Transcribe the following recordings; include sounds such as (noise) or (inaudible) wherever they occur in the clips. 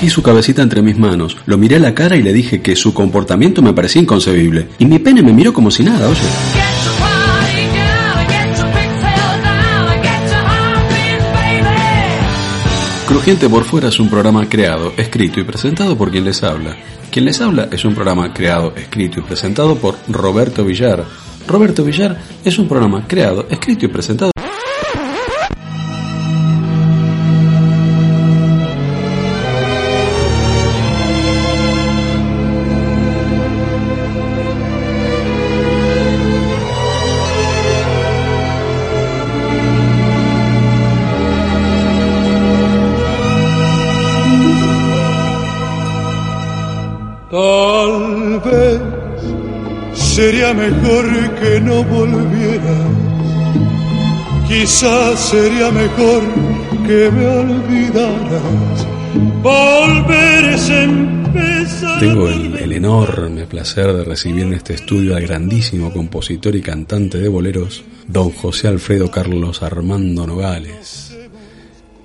Cogí su cabecita entre mis manos, lo miré a la cara y le dije que su comportamiento me parecía inconcebible. Y mi pene me miró como si nada, oye. Crujiente por fuera es un programa creado, escrito y presentado por quien les habla. Quien les habla es un programa creado, escrito y presentado por Roberto Villar. Roberto Villar es un programa creado, escrito y presentado mejor que no volvieras. Quizás sería mejor que me olvidaras. Volver es empezar. Tengo el, el enorme placer de recibir en este estudio al grandísimo compositor y cantante de boleros, don José Alfredo Carlos Armando Nogales.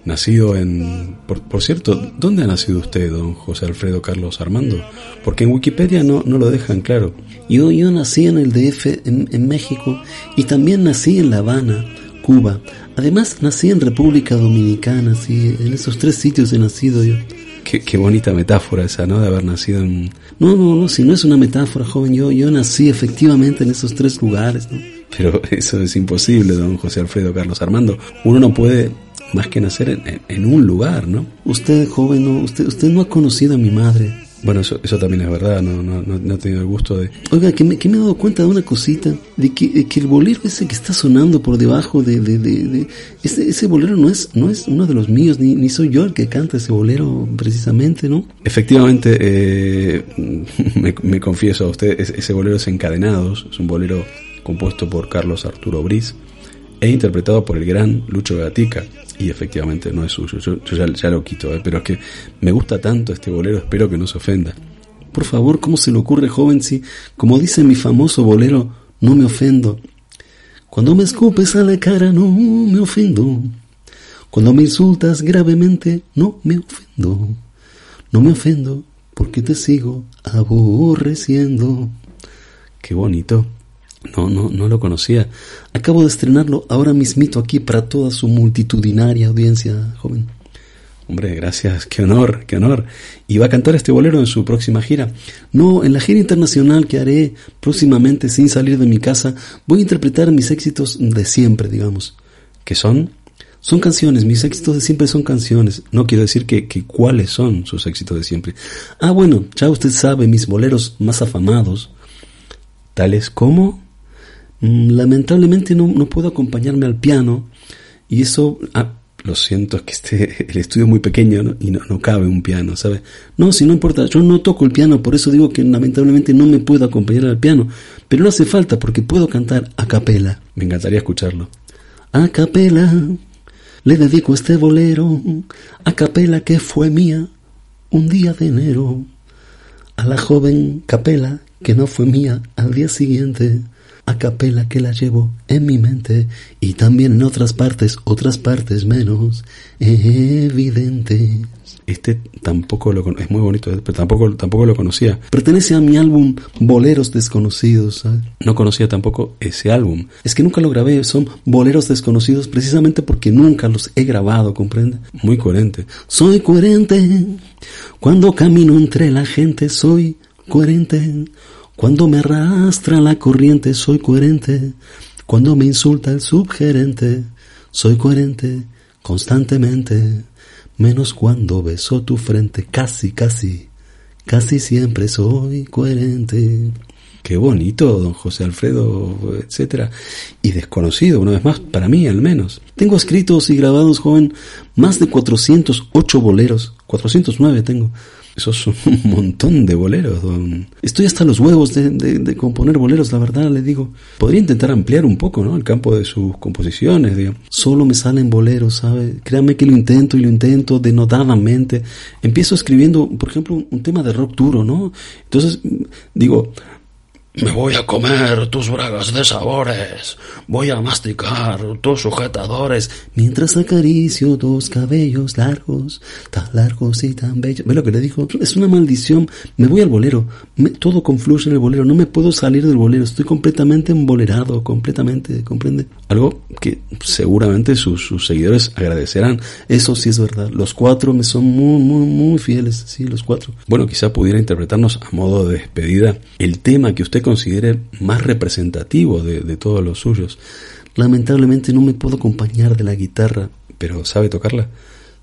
Nacido en... Por, por cierto, ¿dónde ha nacido usted, don José Alfredo Carlos Armando? Porque en Wikipedia no, no lo dejan claro. Yo, yo nací en el DF, en, en México, y también nací en La Habana, Cuba. Además, nací en República Dominicana, sí, en esos tres sitios he nacido yo. Qué, qué bonita metáfora esa, ¿no? De haber nacido en... No, no, no, si no es una metáfora, joven, yo, yo nací efectivamente en esos tres lugares, ¿no? Pero (laughs) eso es imposible, don José Alfredo Carlos Armando. Uno no puede más que nacer en, en- en un lugar, ¿no? Usted, joven, no, usted, usted no ha conocido a mi madre. Bueno, eso, eso también es verdad, no, no, no, no he tenido el gusto de... Oiga, que me, que me he dado cuenta de una cosita, de que, de que el bolero ese que está sonando por debajo de, de, de, de- ese, ese bolero no es, no es uno de los míos, ni, ni soy yo el que canta ese bolero precisamente, ¿no? Efectivamente, eh, (laughs) me, me confieso a usted, es- ese bolero es Encadenados, es un bolero compuesto por Carlos Arturo Briz e interpretado por el gran Lucho Gatica. Y efectivamente no es suyo, yo, ya lo quito, eh, pero es que me gusta tanto este bolero, espero que no se ofenda. Por favor, ¿cómo se le ocurre, joven, si, como dice mi famoso bolero, no me ofendo? Cuando me escupes a la cara, no me ofendo. Cuando me insultas gravemente, no me ofendo. No me ofendo porque te sigo aborreciendo. Qué bonito. No, no, no lo conocía. Acabo de estrenarlo ahora mismito aquí para toda su multitudinaria audiencia, joven. Hombre, gracias, qué honor, qué honor. ¿Y va a cantar este bolero en su próxima gira? No, en la gira internacional que haré próximamente sin salir de mi casa, voy a interpretar mis éxitos de siempre, digamos. ¿Qué son? Son canciones, mis éxitos de siempre son canciones. No quiero decir que, que cuáles son sus éxitos de siempre. Ah, bueno, ya usted sabe, mis boleros más afamados. Tales como... Mm, Lamentablemente no, no puedo acompañarme al piano y eso... Ah, lo siento, que este, (laughs) el estudio es muy pequeño y no, no cabe un piano, ¿sabe? No, si no importa, yo no toco el piano, por eso digo que lamentablemente no me puedo acompañar al piano. Pero no hace falta porque puedo cantar a capela. Me encantaría escucharlo. A capela, le dedico este bolero, a capela que fue mía un día de enero. A la joven capela que no fue mía al día siguiente, a capela que la llevo en mi mente y también en otras partes, otras partes menos evidentes. Este tampoco lo es muy bonito, eh, pero tampoco, tampoco lo conocía. Pertenece a mi álbum Boleros Desconocidos. ¿sabes? No conocía tampoco ese álbum. Es que nunca lo grabé, son boleros desconocidos precisamente porque nunca los he grabado, ¿comprende? Muy coherente. Soy coherente cuando camino entre la gente, soy coherente cuando me arrastra la corriente, soy coherente cuando me insulta el subgerente, soy coherente constantemente, menos cuando beso tu frente, casi, casi casi siempre soy coherente. Qué bonito, don José Alfredo, etcétera. Y desconocido, una vez más, para mí al menos. Tengo escritos y grabados, joven, más de 408 boleros. 409 tengo. Eso es un (laughs) montón de boleros, don. Estoy hasta los huevos de, componer boleros, la verdad, le digo. Podría intentar ampliar un poco, ¿no? El campo de sus composiciones, digo. Solo me salen boleros, ¿sabe? Créame que lo intento y lo intento denodadamente. Empiezo escribiendo, por ejemplo, un tema de rock duro, ¿no? Entonces, digo, me voy a comer tus bragas de sabores, voy a masticar tus sujetadores, mientras acaricio tus cabellos largos, tan largos y tan bellos. ¿Ve lo que le dijo? Es una maldición. Me voy al bolero. todo confluye en el bolero. No me puedo salir del bolero. Estoy completamente embolerado, completamente, ¿comprende? Algo que seguramente sus, sus seguidores agradecerán. Eso sí es verdad. Los cuatro me son muy, muy, muy fieles. Sí, los cuatro. Bueno, quizá pudiera interpretarnos a modo de despedida el tema que usted considere más representativo de, todos los suyos. Lamentablemente no me puedo acompañar de la guitarra. ¿Pero sabe tocarla?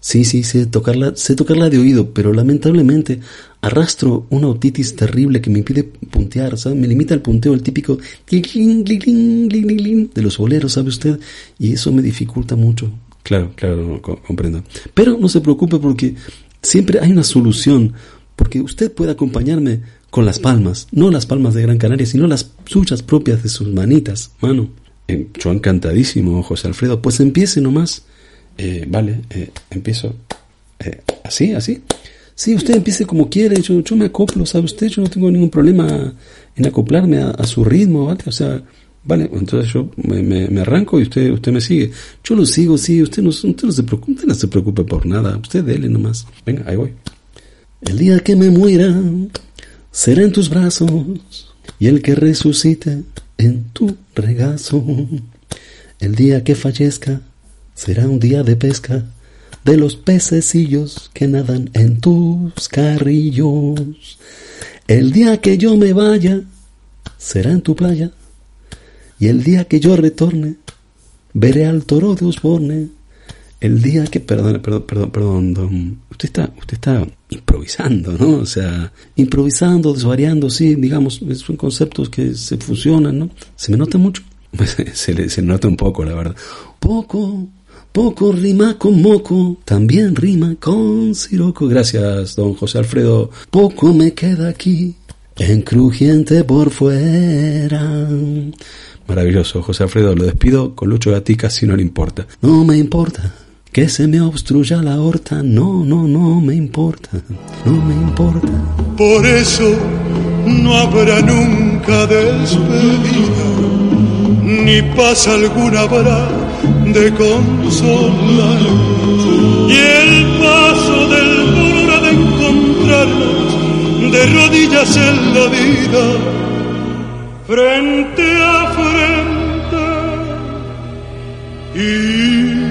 Sí, sí, sé tocarla, sé tocarla de oído, pero lamentablemente arrastro una otitis terrible que me impide puntear, ¿sabe? Me limita el punteo, el típico de los boleros, ¿sabe usted? Y eso me dificulta mucho. Claro, claro, comprendo. Pero no se preocupe porque siempre hay una solución, porque usted puede acompañarme con las palmas, no las palmas de Gran Canaria, sino las suyas propias de sus manitas, mano. Eh, yo encantadísimo, José Alfredo. Pues empiece nomás. Eh, vale, eh, empiezo. ¿Así, así? Sí, usted empiece como quiere. Yo, yo me acoplo, ¿sabe usted? Yo no tengo ningún problema en acoplarme a, su ritmo, ¿vale? O sea, vale, entonces yo me, arranco y usted, usted me sigue. Yo lo sigo, sí, usted no, usted no se preocupe, usted no se preocupe por nada. Usted dele nomás. Venga, ahí voy. El día que me muera será en tus brazos y el que resucite en tu regazo. El día que fallezca será un día de pesca de los pececillos que nadan en tus carrillos. El día que yo me vaya será en tu playa y el día que yo retorne veré al toro de Osborne el día que, perdón, perdón, perdón, perdón, usted está, usted está improvisando, ¿no? O sea, improvisando, desvariando, sí, digamos, son conceptos que se fusionan, ¿no? Se me nota mucho. (laughs) se, se nota un poco, la verdad. Poco, poco rima con moco, también rima con siroco. Gracias, don José Alfredo. Poco me queda aquí, en crujiente por fuera. Maravilloso, José Alfredo, lo despido con Lucho Gatica si no le importa. No me importa que se me obstruya la horta, no, no, no me importa, no me importa. Por eso no habrá nunca despedida, ni pasa alguna habrá de consolar. Y el paso del dolor de encontrarnos de rodillas en la vida, frente a frente. Y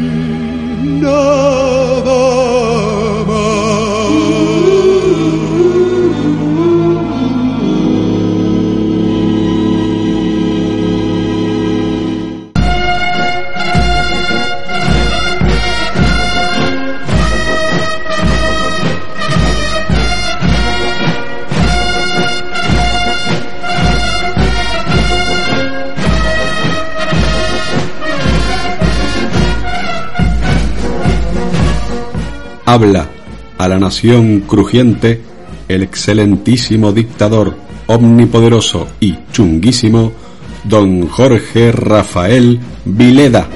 habla a la nación crujiente el excelentísimo dictador omnipoderoso y chunguísimo don Jorge Rafael Vileda.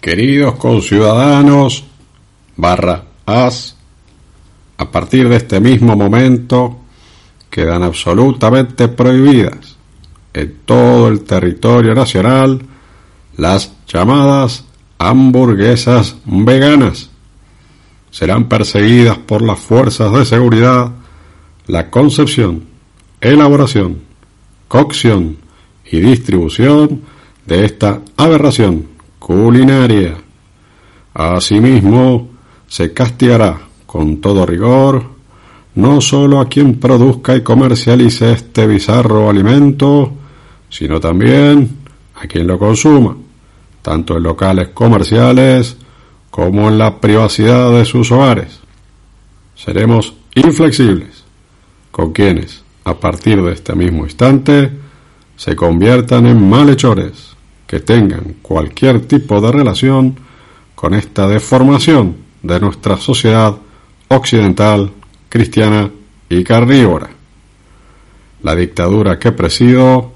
Queridos conciudadanos, barra as, a partir de este mismo momento quedan absolutamente prohibidas en todo el territorio nacional las llamadas hamburguesas veganas. Serán perseguidas por las fuerzas de seguridad la concepción, elaboración, cocción y distribución de esta aberración culinaria. Asimismo, se castigará con todo rigor no solo a quien produzca y comercialice este bizarro alimento, sino también a quien lo consuma tanto en locales comerciales como en la privacidad de sus hogares. seremos inflexibles con quienes, a partir de este mismo instante, se conviertan en malhechores que tengan cualquier tipo de relación con esta deformación de nuestra sociedad occidental, cristiana y carnívora. La dictadura que presido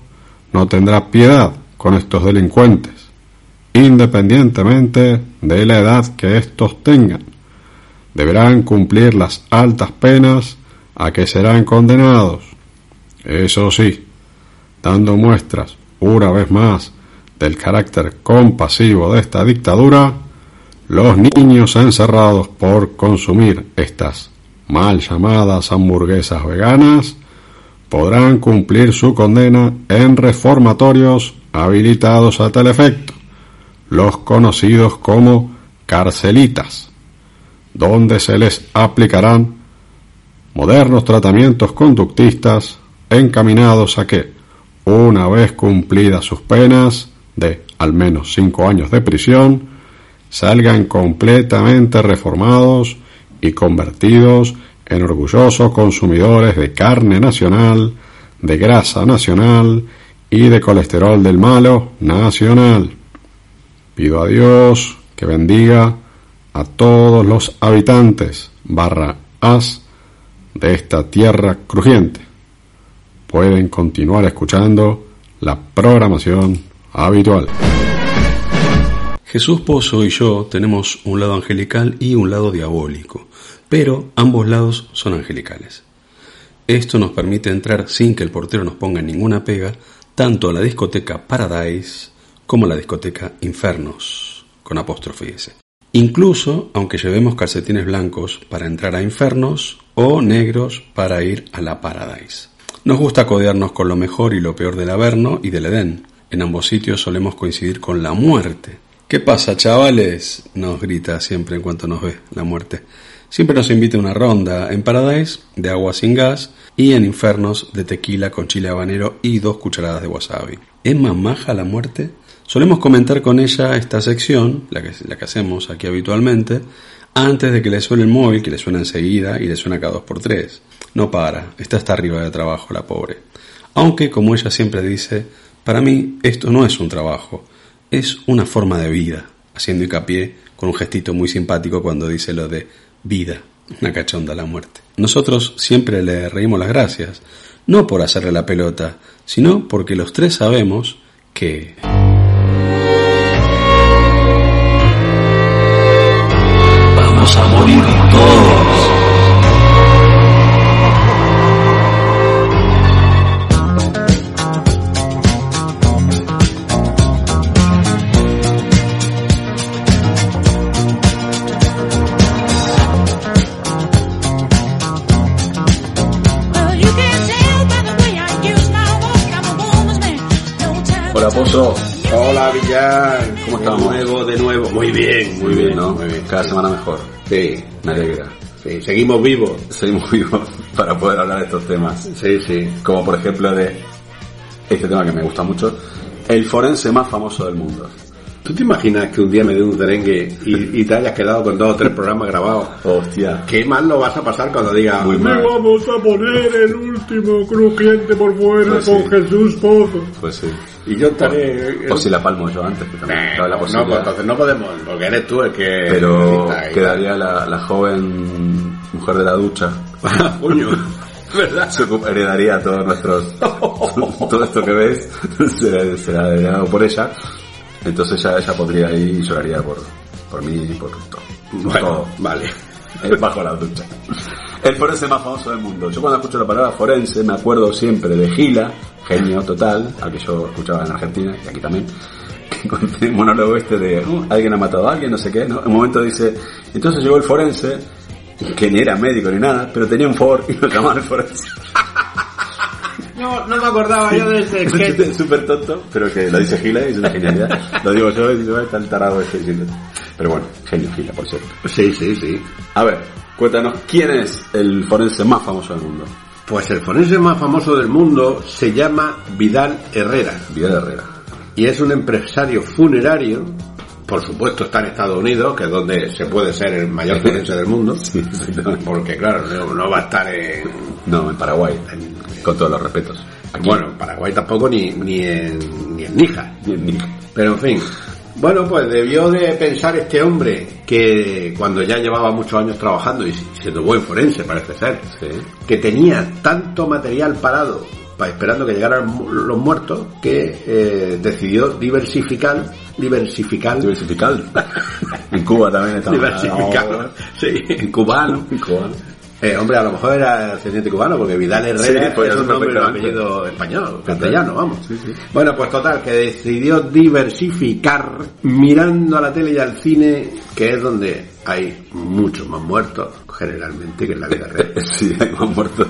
no tendrá piedad con estos delincuentes, independientemente de la edad que estos tengan. Deberán cumplir las altas penas a que serán condenados. Eso sí, dando muestras, una vez más, del carácter compasivo de esta dictadura, los niños encerrados por consumir estas mal llamadas hamburguesas veganas podrán cumplir su condena en reformatorios habilitados a tal efecto, los conocidos como carcelitas, donde se les aplicarán modernos tratamientos conductistas encaminados a que, una vez cumplidas sus penas de al menos cinco años de prisión, salgan completamente reformados y convertidos en orgullosos consumidores de carne nacional, de grasa nacional y de colesterol del malo nacional. Pido a Dios que bendiga a todos los habitantes barra as de esta tierra crujiente. Pueden continuar escuchando la programación habitual. Jesús Pozo y yo tenemos un lado angelical y un lado diabólico, pero ambos lados son angelicales. Esto nos permite entrar sin que el portero nos ponga ninguna pega, tanto a la discoteca Paradise como la discoteca Infernos, con apóstrofe S. Incluso aunque llevemos calcetines blancos para entrar a Infernos o negros para ir a la Paradise. Nos gusta codearnos con lo mejor y lo peor del Averno y del Edén. En ambos sitios solemos coincidir con la muerte, ¿Qué pasa, chavales? Nos grita siempre en cuanto nos ve la muerte. Siempre nos invita a una ronda en Paradise de agua sin gas y en Infernos de tequila con chile habanero y dos cucharadas de wasabi. ¿Es más maja la muerte? Solemos comentar con ella esta sección, la que, la que hacemos aquí habitualmente, antes de que le suene el móvil, que le suena enseguida y le suena cada dos por tres. No para, está hasta arriba de trabajo la pobre. Aunque, como ella siempre dice, para mí esto no es un trabajo, es una forma de vida, haciendo hincapié con un gestito muy simpático cuando dice lo de vida, una cachonda la muerte. Nosotros siempre le reímos las gracias, no por hacerle la pelota, sino porque los tres sabemos que... Vamos a morir todos. Hola Pozo, Hola Villar, ¿Cómo De estamos? nuevo, de nuevo. Muy bien, muy bien, ¿no? Muy bien. Cada semana mejor, Sí, me alegra. sí, seguimos vivos. Seguimos (laughs) vivos para poder hablar de estos temas. Sí, sí. Como por ejemplo de este tema que me gusta mucho, el forense más famoso del mundo. ¿Tú te imaginas que un día me dé un cerengue y, y te hayas quedado con dos o tres programas grabados? Hostia, ¿Qué mal lo vas a pasar cuando diga Muy "Me mal. vamos a poner el último crujiente por fuera Pues con sí. Jesús Pozo? pues sí. Y yo estaré... O si la palmo yo antes, que también cabe la no, pues posibilidad. entonces no podemos, porque eres tú el que... Pero quedaría la, la joven mujer de la ducha. tal. Coño, (laughs) ¿verdad? Se heredaría todos nuestros (laughs) todo esto que ves será, será heredado por ella entonces ya ella podría ir y lloraría por por mí y por todo, Bueno, todo. vale. Eh, bajo la ducha el forense más famoso del mundo yo cuando escucho la palabra forense me acuerdo siempre de Gila genio total al que yo escuchaba en Argentina y aquí también (laughs) con el monólogo este de "Uh, alguien ha matado a alguien no sé qué ¿no? en un momento dice entonces llegó el forense que ni era médico ni nada pero tenía un for (laughs) y lo llamaban el forense (laughs) No, no me acordaba yo de ese sketch. es súper tonto, pero que lo dice Gila y es una genialidad. lo digo yo y está el tarado este diciendo. Pero bueno, genio Gila, por cierto. Sí, sí, sí. A ver, cuéntanos, ¿quién es el forense más famoso del mundo? Pues el forense más famoso del mundo se llama Vidal Herrera Vidal Herrera. y es un empresario funerario por supuesto está en Estados Unidos, que es donde se puede ser el mayor (laughs) forense del mundo, Sí, porque claro, no, no va a estar en, No, en Paraguay, con todos los respetos. Aquí, bueno, en Paraguay tampoco ni, ni en, ni en Níjar. ni en. Pero en fin. Bueno, pues debió de pensar este hombre que cuando ya llevaba muchos años trabajando y siendo buen forense parece ser, Sí. que tenía tanto material parado pa- esperando que llegaran los muertos que eh, decidió diversificar, diversificar, Diversificar. en Cuba también está. (laughs) diversificar, sí, en cubano. En Cuba. Eh, hombre, a lo mejor era ascendiente cubano, porque Vidal Herrera Sí, pues es un nombre y un perfectamente. apellido español, castellano, vamos. Sí, sí. Bueno, pues total, que decidió diversificar mirando a la tele y al cine, que es donde hay muchos más muertos, generalmente, que en la vida (laughs) real. Sí, hay más muertos.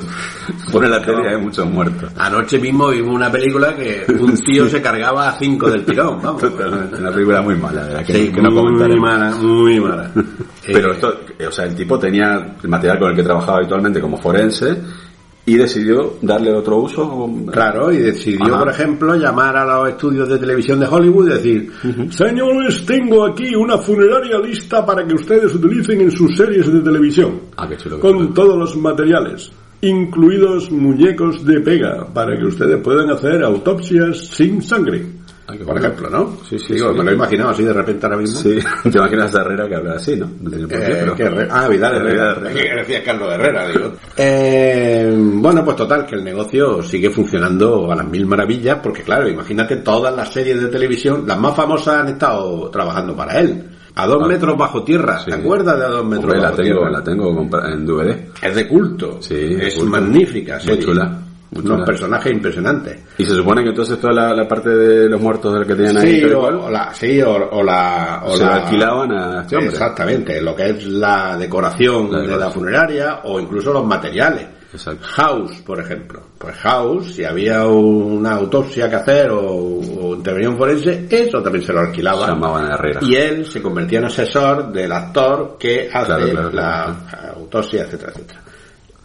Pone la tele hay muchos muertos. Anoche mismo vimos una película que un (laughs) tío se cargaba a cinco del tirón, vamos. Totalmente. Una película muy mala, de la que, Sí, que no muy comentaremos. mala, muy mala. (laughs) Pero Eh, esto, o sea, el tipo tenía el material con el que trabajaba habitualmente como forense y decidió darle otro uso. Claro, y decidió, Ajá. por ejemplo, llamar a los estudios de televisión de Hollywood y decir, señores, tengo aquí una funeraria lista para que ustedes utilicen en sus series de televisión, Ah, qué chulo. qué con chulo. todos los materiales, incluidos muñecos de pega, para que ustedes puedan hacer autopsias sin sangre. Ah, qué por ejemplo, ¿no? Sí, sí, Digo, sí. me lo he imaginado así de repente ahora mismo. Sí, (laughs) te imaginas a Herrera que habla así, ¿no? No tiene por qué, Eh, pero- que Herrera- ah, Vidal Herrera. Que decía Carlos Herrera, digo. Eh, bueno, pues total, que el negocio sigue funcionando a las mil maravillas, porque claro, imagínate todas las series de televisión, las más famosas han estado trabajando para él. A dos Ah, metros bajo tierra, Sí. ¿te acuerdas de a dos metros Hombre, la bajo tengo, tierra? la tengo en DVD. Es de culto. Sí, es culto. magnífica Muy serie. chula, Unos personajes impresionantes. Y se supone que entonces toda la, la parte de los muertos del que tenían ahí Sí, o, la, sí, o, o la... O se la- alquilaban a este hombre. Exactamente, lo que es la decoración La de la funeraria o incluso los materiales. Exacto. House, por ejemplo. Pues House, si había una autopsia que hacer o, o intervenía un forense, eso también se lo alquilaba. Llamaban a Herrera. Y él se convertía en asesor del actor que hace Claro, claro, la claro. autopsia, etcétera, etcétera.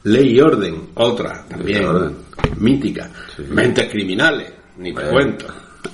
Ley y orden, otra también orden. mítica. Sí. Mentes criminales, ni te cuento.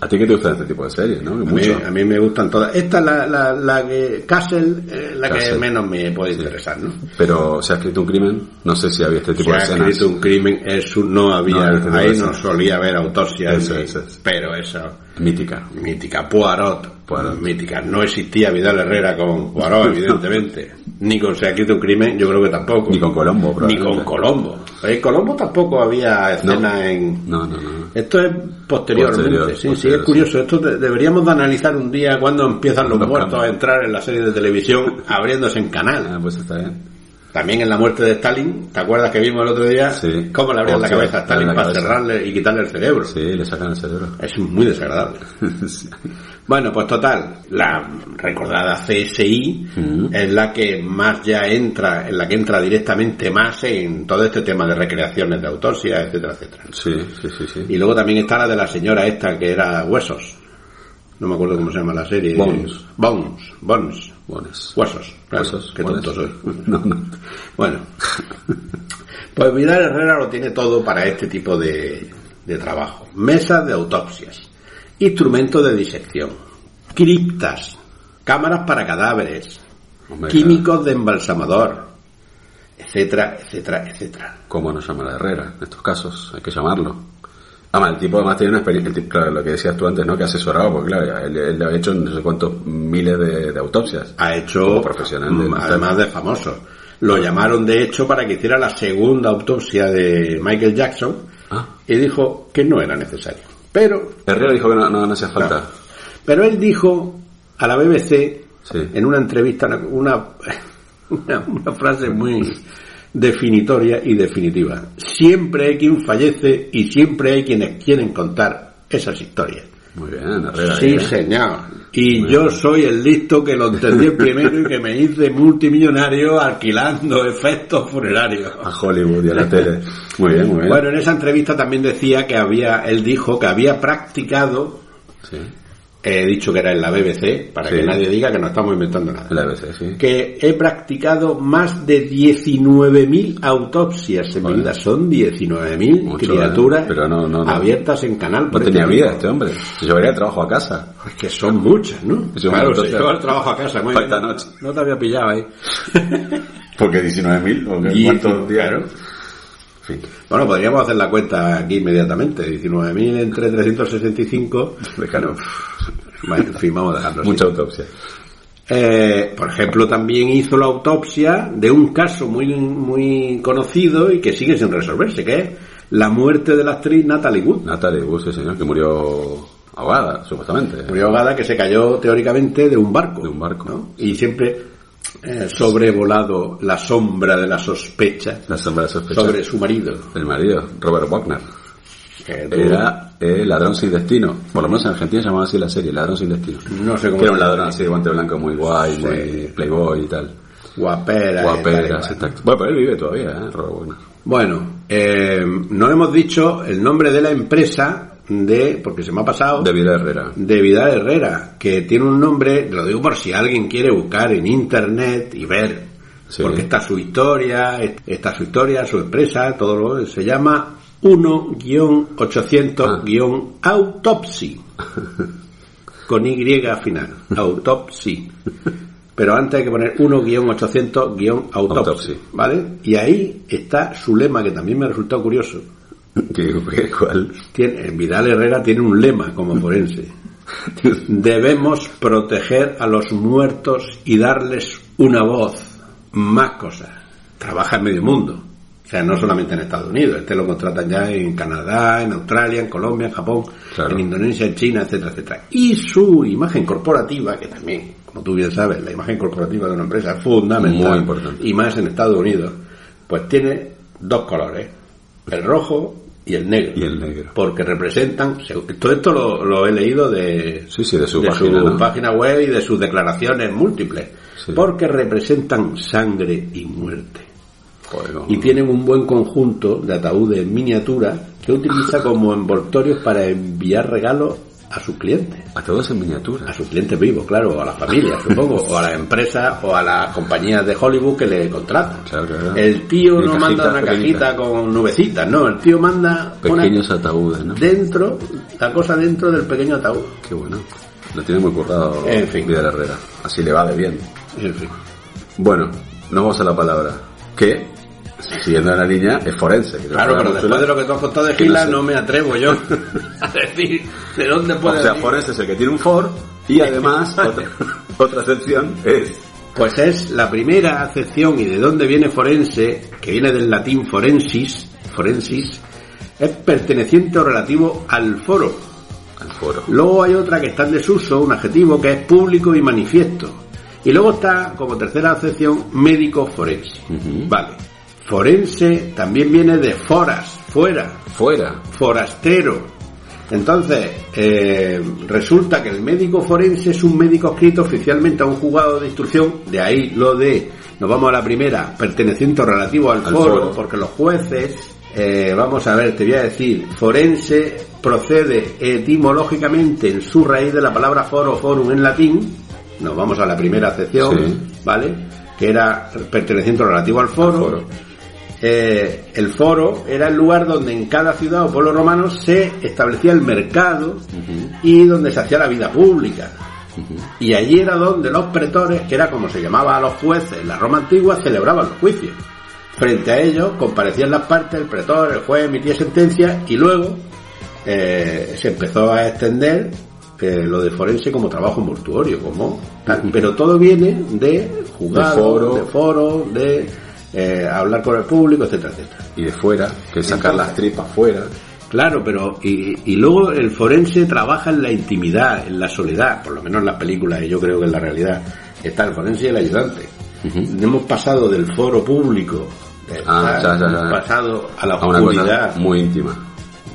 A ti que te gustan este tipo de series, ¿no? A mí, a mí me gustan todas. Esta es la, la, la que Castle, eh, la que menos me puede interesar, ¿no? Pero se ha escrito un crimen, no sé si había este tipo Se de ha escenas. escrito un crimen, eso no había, No, este ahí no solía haber autopsias, Eso, ni- eso es. pero eso, Mítica. mítica, Poirot, Poirot. mítica, no existía Vidal Herrera con Poirot, (laughs) evidentemente, ni con Se ha escrito un crimen, yo creo que tampoco, Ni con Colombo, ni con Colombo, en Colombo tampoco había escenas en, No, no, no. Esto es posteriormente, Posterior, sí, sí, es curioso. Esto de- deberíamos de analizar un día cuando empiezan los, Los muertos cambios. a entrar en la serie de televisión abriéndose en canal. Ah, pues está bien. También en la muerte de Stalin, ¿te acuerdas que vimos el otro día? Sí. Cómo le abrían la cabeza a Stalin para cabeza. cerrarle y quitarle el cerebro. Sí, le sacan el cerebro. Es muy desagradable. (laughs) Sí. Bueno, pues total, la recordada CSI es la que más ya entra, en la que entra directamente más en todo este tema de recreaciones de autopsia, etcétera, etcétera. Sí, sí, sí, sí. Y luego también está la de la señora esta que era Huesos. No me acuerdo cómo se llama la serie. Bones. Bones. Bones. Buenos. Huesos. Claro, Huesos, Qué tonto soy. (laughs) No, no. Bueno. (laughs) Pues Vidal Herrera lo tiene todo para este tipo de, de trabajo. Mesas de autopsias. Instrumentos de disección. Criptas. Cámaras para cadáveres. Hombre, Químicos de embalsamador. Etcétera, etcétera, etcétera. ¿Cómo no llamar a Herrera en estos casos? Hay que llamarlo. Además, el tipo además tiene una experiencia, claro, lo que decías tú antes, ¿no? Que asesorado, porque claro, él, él ha hecho no sé cuántos miles de, de autopsias. ha hecho profesional de- mm, además de famoso lo llamaron de hecho para que hiciera la segunda autopsia de Michael Jackson Ah. y dijo que no era necesario pero Herrera dijo que no, no, no hacía falta. pero él dijo a la BBC Sí. en una entrevista una, (laughs) una, una frase muy definitoria y definitiva siempre hay quien fallece y siempre hay quienes quieren contar esas historias Muy bien, Herrera. Sí, ¿eh? señor. Y yo soy el listo que lo entendí (laughs) primero y que me hice multimillonario alquilando efectos funerarios. A Hollywood y a la tele. Muy bien, muy bien. Bueno, en esa entrevista también decía que había, él dijo que había practicado Sí. He dicho que era en la BBC, para Sí. que nadie diga que no estamos inventando nada. La BBC, sí. Que he practicado más de 19.000 autopsias en mi vida. Son 19.000 Mucho, criaturas ¿eh? Pero no- no- no. abiertas en canal. No tenía este vida este hombre. Se llevaría el trabajo a casa. Es que son muchas, ¿no? Sí, claro, se lleva el trabajo a casa. Muy Falta bien. noche. No te había pillado ahí. (laughs) Porque 19.000, ¿o qué? Y- ¿cuántos días? claro. Fin, Bueno, podríamos hacer la cuenta aquí inmediatamente. 19.000 entre 365. déjalo. Bueno, en fin, vamos a dejarlo así. Mucha autopsia. Eh, por ejemplo, también hizo la autopsia de un caso muy, muy conocido y que sigue sin resolverse, que es la muerte de la actriz Natalie Wood. Natalie Wood, sí, señor, que murió ahogada, supuestamente. Murió ahogada que se cayó teóricamente de un barco. De un barco. ¿no? Y siempre eh, sobrevolado la sombra de la sospecha La sombra de sospecha. sobre su marido. El marido, Robert Wagner. Que Era eh, ladrón sin destino. Por lo menos en Argentina se llamaba así la serie, ladrón sin destino. No sé cómo Que era un ladrón así de guante blanco muy guay, Sí. muy playboy y tal. Guapera. Guaperas, cual. exacto. Bueno, pero él vive todavía, ¿eh? Bueno, eh, no hemos dicho el nombre de la empresa de, porque se me ha pasado, De Vida Herrera. de Vidal Herrera, que tiene un nombre, lo digo por si alguien quiere buscar en internet y ver, Sí. porque está su historia, está su historia, su empresa, todo lo se llama 1-800-autopsy, (laughs) con Y final, autopsy. Pero antes hay que poner 1-800-autopsy, Autopsy. ¿vale? Y ahí está su lema, que también me ha resultado curioso. ¿Qué, qué- cuál? Tiene, Vidal Herrera tiene un lema como forense. (laughs) Debemos proteger a los muertos y darles una voz. Más cosas. Trabaja en medio mundo. O sea, no solamente en Estados Unidos. Este lo contratan ya en Canadá, en Australia, en Colombia, en Japón, Claro. en Indonesia, en China, etcétera, etcétera. Y su imagen corporativa, que también, como tú bien sabes, la imagen corporativa de una empresa es fundamental. Muy importante. Y más en Estados Unidos. Pues tiene dos colores. El rojo y el negro. Y el negro. Porque representan, se- todo esto lo, lo he leído de, Sí, sí, de su página, ¿no? página web y de sus declaraciones múltiples. Sí. Porque representan sangre y muerte. Y tienen un buen conjunto de ataúdes en miniatura que utiliza (laughs) como envoltorios para enviar regalos a sus clientes. A todos en miniatura. A sus clientes vivos, claro, o a las familias, (laughs) supongo, o a las empresas o a las compañías de Hollywood que le contratan. Claro, claro. El tío no manda una cajita con nubecitas, no, el tío manda una Pequeños ataúdes, ¿no? dentro, la cosa dentro del pequeño ataúd. Qué bueno. Lo tiene muy currado En fin. Vidal Herrera. Así le va de bien. En fin. Bueno, nos vamos a la palabra. Que, siguiendo la línea, es forense. que Claro, pero después de lo que tú has contado de Gila, no sé. no me atrevo yo a decir de dónde puede O sea, venir. forense es el que tiene un for y además (laughs) otra, (laughs) otra sección es Pues es la primera acepción y de dónde viene forense, que viene del latín forensis, forensis, es perteneciente o relativo al foro. al foro. Luego hay otra que está en desuso, un adjetivo que es público y manifiesto. Y luego está, como tercera acepción, médico forense. Vale. Forense también viene de foras, fuera, Fuera. forastero. Entonces, eh, resulta que el médico forense es un médico escrito oficialmente a un juzgado de instrucción, de ahí lo de, nos vamos a la primera, perteneciente o relativo al, Al foro, foro. porque los jueces, eh, vamos a ver, te voy a decir, forense procede etimológicamente en su raíz de la palabra foro, forum en latín, nos vamos a la primera acepción, Sí. ¿vale? Que era perteneciente o relativo al foro. Al foro. Eh, el foro era el lugar donde en cada ciudad o pueblo romano se establecía el mercado y donde se hacía la vida pública. Y allí era donde los pretores, que era como se llamaba a los jueces en la Roma antigua, celebraban los juicios. Frente a ellos comparecían las partes, el pretor, el juez emitía sentencia y luego eh, se empezó a extender eh, lo de forense como trabajo mortuorio, como tal. pero todo viene de juzgado, De foro. de foro, de eh, hablar con el público, etcétera, etcétera. Y de fuera, que sacar las tripas fuera. Claro, pero y, y luego el forense trabaja en la intimidad, en la soledad, por lo menos en las películas, y yo creo que en la realidad está el forense y el ayudante. Hemos pasado del foro público, de- Ah, ya, ya, ya. hemos pasado a la A una cosa oscuridad. muy íntima.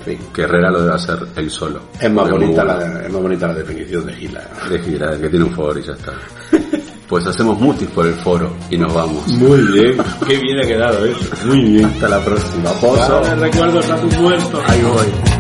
Fin, Que Herrera lo debe hacer él solo. es más bonita la, es más bonita la definición de Gila. De gira, que tiene un foro y ya está. (laughs) Pues hacemos mutis por el foro y nos vamos. Muy bien, qué bien ha quedado eso. Muy bien. Hasta la próxima. Pozo. recuerdos a tus muertos. Ahí voy.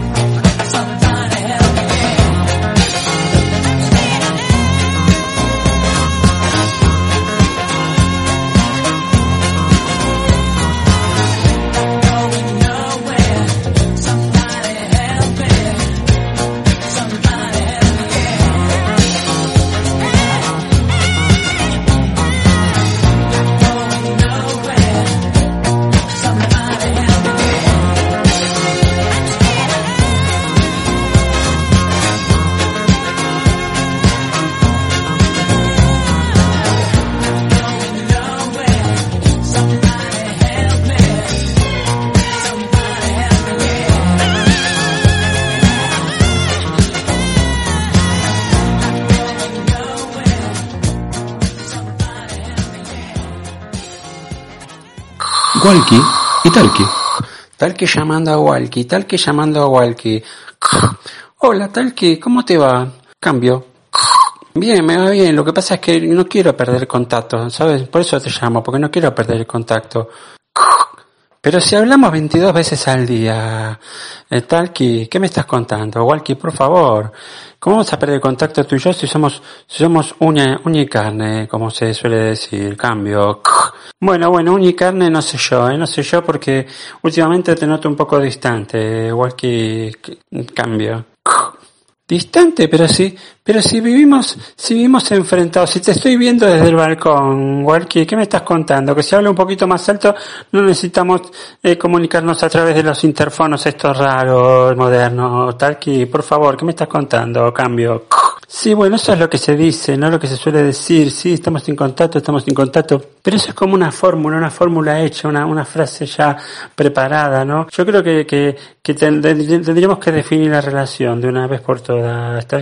Walkie y Talkie. Talkie llamando a Walkie, Talkie llamando a Walkie. Hola Talkie, ¿cómo te va? Cambio. Bien, me va bien. Lo que pasa es que no quiero perder contacto, ¿sabes? Por eso te llamo, porque no quiero perder el contacto. Pero si hablamos 22 veces al día, eh, Talki, ¿qué me estás contando? Walkie, por favor, ¿cómo vamos a perder contacto tú y yo si somos, si somos uña, uña y carne, como se suele decir? Cambio. Bueno, bueno, uña y carne no sé yo, ¿eh? no sé yo porque últimamente te noto un poco distante, Walkie, cambio. Distante, pero sí, pero si vivimos, si vivimos enfrentados, si te estoy viendo desde el balcón, Walkie, ¿qué me estás contando? Que si habla un poquito más alto, no necesitamos eh, comunicarnos a través de los interfonos estos raros, modernos, Talki, por favor, ¿qué me estás contando? Cambio. Sí, bueno, eso es lo que se dice, no lo que se suele decir. Sí, estamos en contacto, estamos en contacto. Pero eso es como una fórmula, una fórmula hecha, una, una frase ya preparada, ¿no? Yo creo que, que, que tendríamos que definir la relación de una vez por todas. Está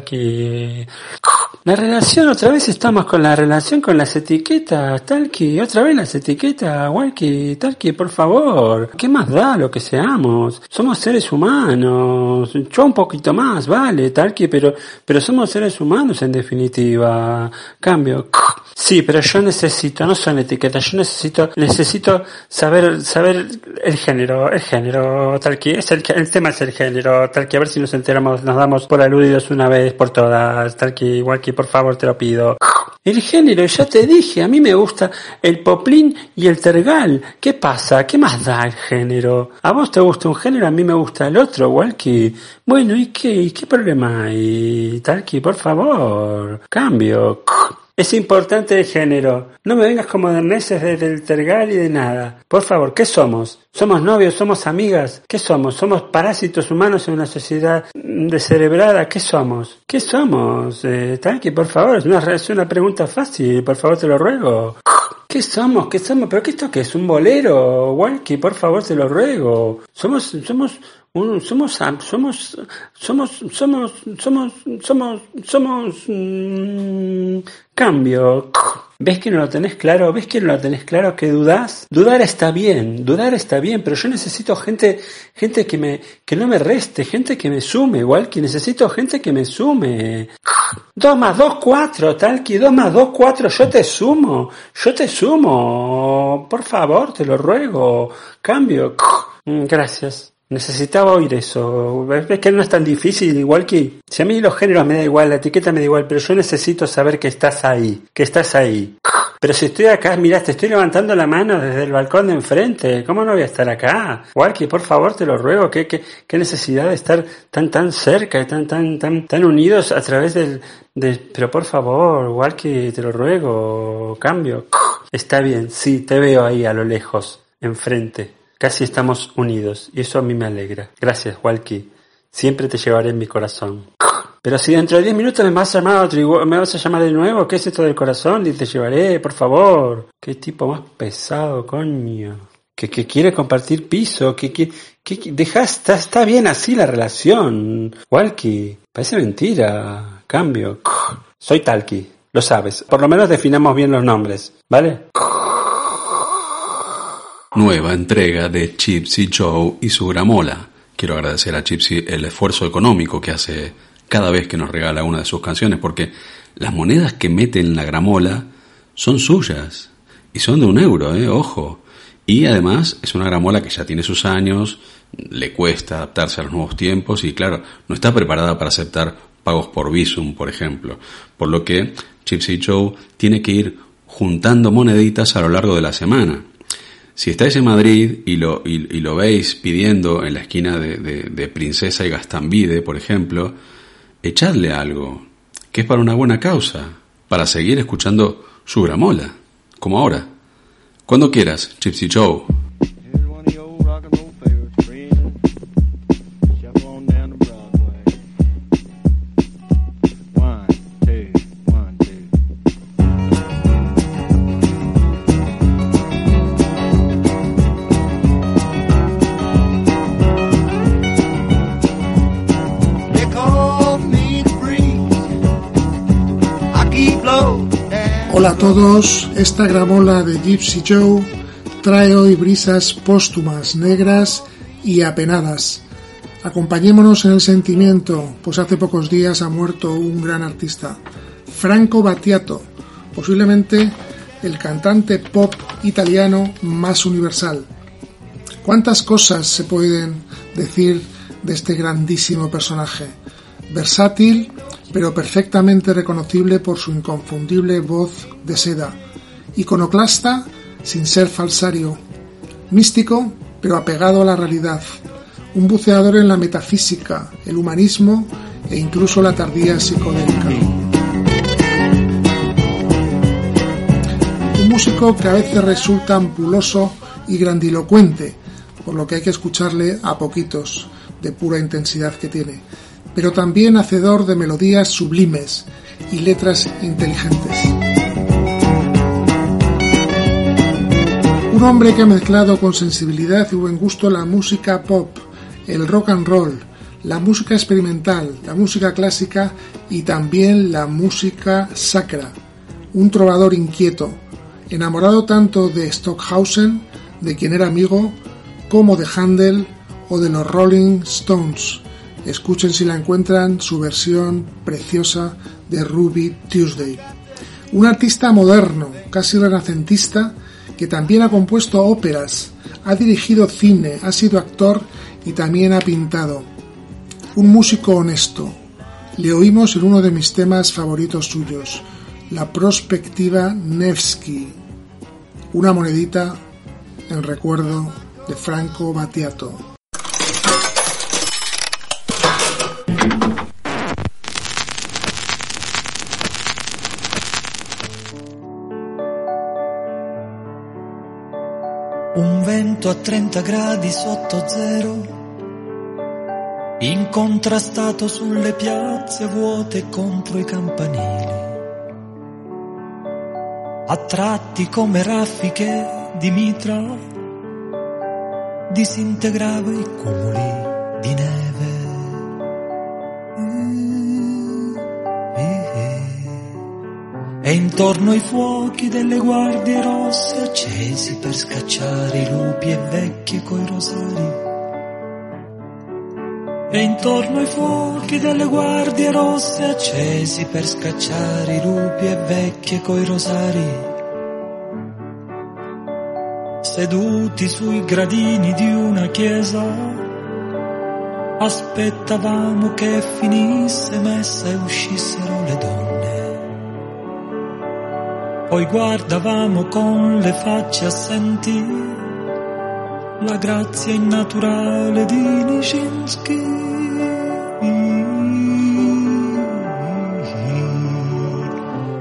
La relación, otra vez estamos con la relación con las etiquetas, Talki, otra vez las etiquetas, Walkie, Talki, por favor. ¿Qué más da lo que seamos? Somos seres humanos. Yo un poquito más, vale, Talki, pero, pero somos seres humanos en definitiva. Cambio. Sí, pero yo necesito, no son etiquetas, yo necesito, necesito saber, saber el género, el género, tal que, es el, tema es el género, tal que a ver si nos enteramos, nos damos por aludidos una vez por todas, tal que igual que por favor te lo pido. El género, ya te dije, a mí me gusta el poplín y el tergal. ¿Qué pasa? ¿Qué más da el género? A vos te gusta un género, a mí me gusta el otro, Walkie. Bueno, ¿y qué? ¿Y qué problema hay? Talki, por favor. Cambio. Es importante el género. No me vengas como moderneces desde el tergal y de nada. Por favor, ¿qué somos? ¿Somos novios? ¿Somos amigas? ¿Qué somos? ¿Somos parásitos humanos en una sociedad descerebrada? ¿Qué somos? ¿Qué somos? Eh, por favor, es una, es una pregunta fácil. Por favor, te lo ruego. ¿Qué somos? ¿Qué somos? ¿Pero qué esto qué es? ¿Un bolero? Walkie, por favor, te lo ruego. Somos, somos, somos, somos, somos, somos, somos, somos, somos, mm, cambio. ¿Ves que no lo tenés claro? ¿Ves que no lo tenés claro? ¿Que dudás? Dudar está bien, dudar está bien, pero yo necesito gente, gente que me, que no me reste, gente que me sume, igual que necesito gente que me sume. Dos más dos, cuatro, tal que dos más dos, cuatro, yo te sumo, yo te sumo, por favor, te lo ruego, cambio. Gracias. Necesitaba oír eso. Ves que no es tan difícil, igual que si a mí los géneros me da igual, la etiqueta me da igual, pero yo necesito saber que estás ahí, que estás ahí. Pero si estoy acá, mira, te estoy levantando la mano desde el balcón de enfrente. ¿Cómo no voy a estar acá? Walkie, por favor, te lo ruego. ¿Qué, qué, qué necesidad de estar tan, tan cerca tan, tan, tan, tan unidos a través del, del... Pero por favor, Walkie, te lo ruego. Cambio. Está bien, sí, te veo ahí a lo lejos, enfrente. Casi estamos unidos y eso a mí me alegra. Gracias, Walkie. Siempre te llevaré en mi corazón. Pero si dentro de 10 minutos me vas a llamar me vas a llamar de nuevo, ¿qué es esto del corazón? Y te llevaré, por favor. Qué tipo más pesado, coño. Que, que quiere compartir piso, que, que, que deja, está, está bien así la relación. Walkie, parece mentira. Cambio. Soy Talki, lo sabes. Por lo menos definamos bien los nombres, ¿vale? Nueva entrega de Chipsy Joe y su gramola. Quiero agradecer a Chipsy el esfuerzo económico que hace cada vez que nos regala una de sus canciones, porque las monedas que mete en la gramola son suyas y son de un euro, eh, ojo. Y además es una gramola que ya tiene sus años, le cuesta adaptarse a los nuevos tiempos y claro, no está preparada para aceptar pagos por Visum, por ejemplo. Por lo que Chipsy Joe tiene que ir juntando moneditas a lo largo de la semana. Si estáis en Madrid y lo, y, lo veis pidiendo en la esquina de, de, Princesa y Gastambide, por ejemplo, echadle algo, que es para una buena causa, para seguir escuchando su gramola, como ahora. Cuando quieras, Gypsy Joe. Todos, esta gramola de Gypsy Joe trae hoy brisas póstumas, negras y apenadas. Acompañémonos en el sentimiento, pues hace pocos días ha muerto un gran artista, Franco Battiato, posiblemente el cantante pop italiano más universal. ¿Cuántas cosas se pueden decir de este grandísimo personaje? Versátil, pero perfectamente reconocible por su inconfundible voz de seda. Iconoclasta, sin ser falsario. Místico, pero apegado a la realidad. Un buceador en la metafísica, el humanismo e incluso la tardía psicodélica. Un músico que a veces resulta ampuloso y grandilocuente, por lo que hay que escucharle a poquitos de pura intensidad que tiene, pero también hacedor de melodías sublimes y letras inteligentes. Un hombre que ha mezclado con sensibilidad y buen gusto la música pop, el rock and roll, la música experimental, la música clásica y también la música sacra. Un trovador inquieto, enamorado tanto de Stockhausen, de quien era amigo, como de Handel o de los Rolling Stones. Escuchen si la encuentran su versión preciosa de Ruby Tuesday. Un artista moderno, casi renacentista, que también ha compuesto óperas, ha dirigido cine, ha sido actor y también ha pintado. Un músico honesto. Le oímos en uno de mis temas favoritos suyos, la prospectiva Nevsky, una monedita en recuerdo de Franco Battiato. Un vento a 30 gradi sotto zero, incontrastato sulle piazze vuote contro i campanili, a tratti come raffiche di mitra disintegrava i cumuli di neve. E intorno ai fuochi delle guardie rosse accesi per scacciare i lupi e vecchie coi rosari. E intorno ai fuochi delle guardie rosse accesi per scacciare i lupi e vecchie coi rosari seduti sui gradini di una chiesa, aspettavamo che finisse messa e uscissero le donne. Poi guardavamo con le facce assenti la grazia innaturale di Nijinsky.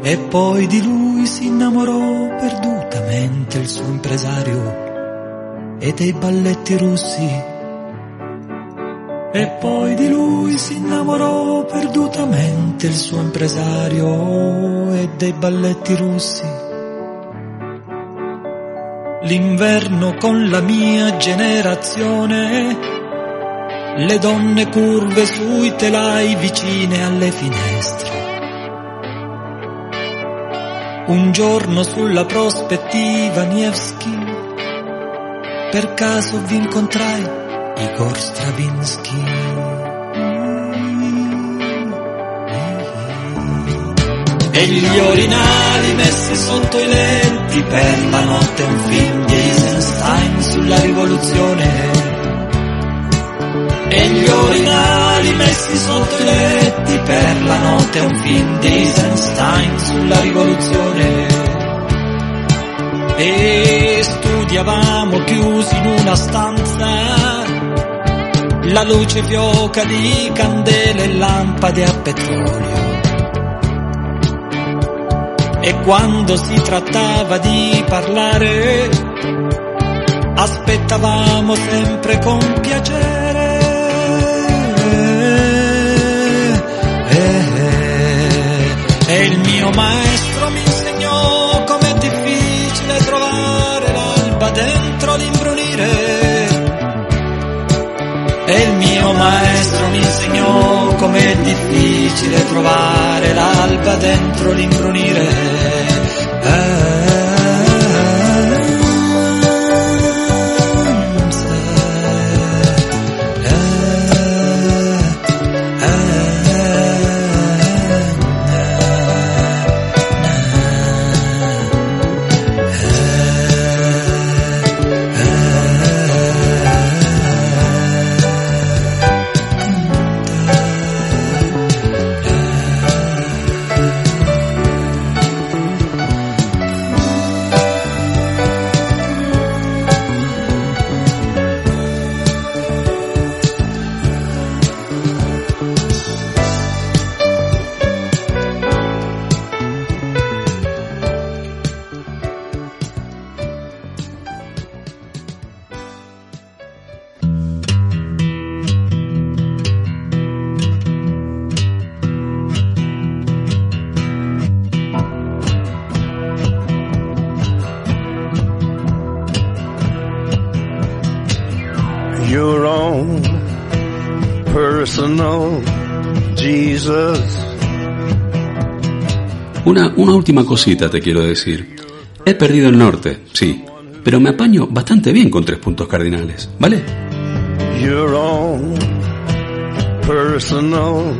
E poi di lui si innamorò perdutamente il suo impresario e dei balletti russi. E poi di lui si innamorò perdutamente il suo impresario e dei balletti russi. L'inverno con la mia generazione, le donne curve sui telai vicine alle finestre un giorno sulla prospettiva Nevsky, per caso vi incontrai Igor Stravinsky. E gli orinali messi sotto i letti per la notte un film di Eisenstein sulla rivoluzione e gli orinali messi sotto i letti per la notte un film di Eisenstein sulla rivoluzione e studiavamo chiusi in una stanza la luce fioca di candele e lampade a petrolio. E quando si trattava di parlare aspettavamo sempre con piacere. E il mio maestro E il mio maestro mi insegnò com'è difficile trovare l'alba dentro l'imbrunire. Eh, última cosita te quiero decir. He perdido el norte, sí, pero me apaño bastante bien con tres puntos cardinales, ¿vale? Your own personal.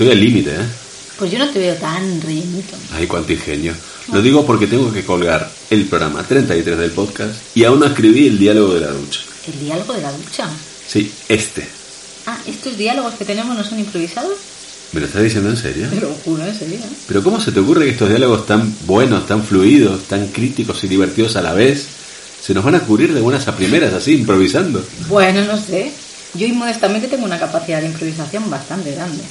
Estoy al límite, ¿eh? Pues yo no te veo tan rellenito. Ay, cuánto ingenio. Lo digo porque tengo que colgar el programa 33 del podcast y aún no escribí el diálogo de la ducha. ¿El diálogo de la ducha? Sí, este. Ah, ¿estos diálogos que tenemos no son improvisados? ¿Me lo estás diciendo en serio? Te lo juro, en serio. Pero ¿cómo se te ocurre que estos diálogos tan buenos, tan fluidos, tan críticos y divertidos a la vez, se nos van a ocurrir de buenas a primeras, así, improvisando? Bueno, no sé. Yo inmodestamente tengo una capacidad de improvisación bastante grande.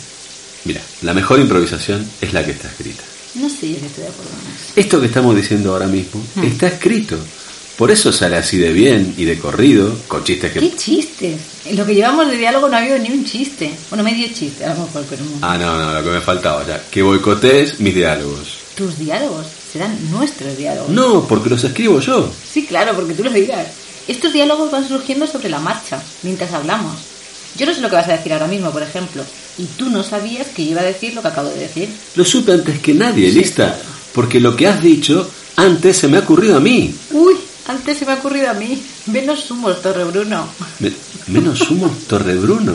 Mira, la mejor improvisación es la que está escrita. No sé, yo que estoy de acuerdo con eso. Esto que estamos diciendo ahora mismo Hmm. está escrito. Por eso sale así de bien y de corrido, con chistes que... ¿Qué chistes? En lo que llevamos de diálogo no ha habido ni un chiste. Bueno, medio chiste, a lo mejor, pero no. Ah, no, no, lo que me faltaba ya. Que boicotees mis diálogos. Tus diálogos serán nuestros diálogos. No, porque los escribo yo. Sí, claro, porque tú lo digas. Estos diálogos van surgiendo sobre la marcha, mientras hablamos. Yo no sé lo que vas a decir ahora mismo, por ejemplo, y tú no sabías que yo iba a decir lo que acabo de decir. Lo supe antes que nadie, lista. Porque lo que has dicho antes se me ha ocurrido a mí. Uy, antes se me ha ocurrido a mí. Menos humos, Torre Bruno. Me- menos humo, Torrebruno.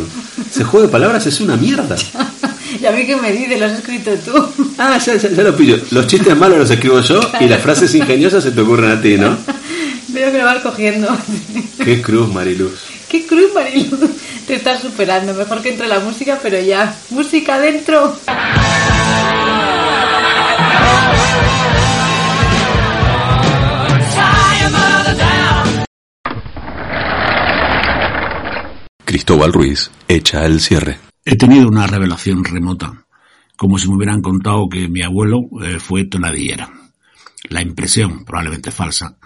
Ese juego de palabras es una mierda. (laughs) y a mí que me dices, lo has escrito tú. Ah, ya, ya, ya lo pillo. Los chistes malos los escribo yo y las frases ingeniosas se te ocurren a ti, ¿no? (laughs) Veo que lo vas cogiendo. Qué cruz, Mariluz. Qué cruz, Marilu. Te estás superando. Mejor que entre la música, pero ya. Música adentro. Cristóbal Ruiz echa el cierre. He tenido una revelación remota, como si me hubieran contado que mi abuelo eh, fue tonadillera. La impresión, probablemente falsa,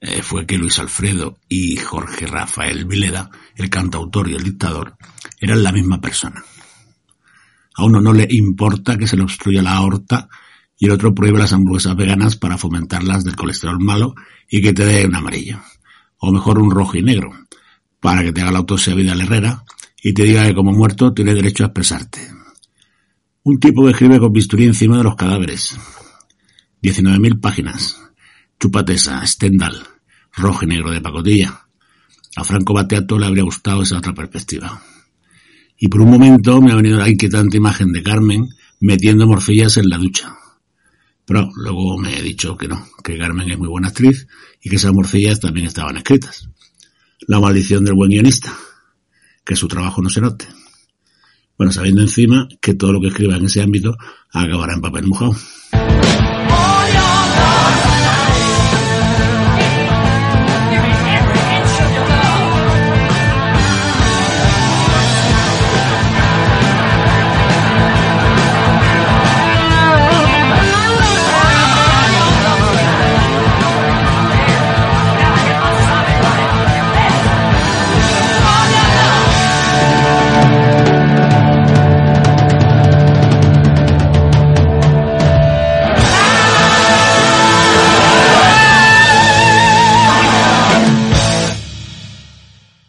eh, fue que Luis Alfredo y Jorge Rafael Vileda, el cantautor y el dictador, eran la misma persona. A uno no le importa que se le obstruya la aorta y el otro prohíbe las hamburguesas veganas para fomentarlas del colesterol malo y que te dé un amarillo. O mejor un rojo y negro, para que te haga la autopsia Vidal Herrera y te diga que como muerto tienes derecho a expresarte. Un tipo que escribe con bisturí encima de los cadáveres. 19.000 páginas. Chupatesa, Stendhal, rojo y negro de pacotilla. A Franco Battiato le habría gustado esa otra perspectiva. Y por un momento me ha venido la inquietante imagen de Carmen metiendo morcillas en la ducha. Pero luego me he dicho que no, que Carmen es muy buena actriz y que esas morcillas también estaban escritas. La maldición del buen guionista, que su trabajo no se note. Bueno, sabiendo encima que todo lo que escriba en ese ámbito acabará en papel mojado.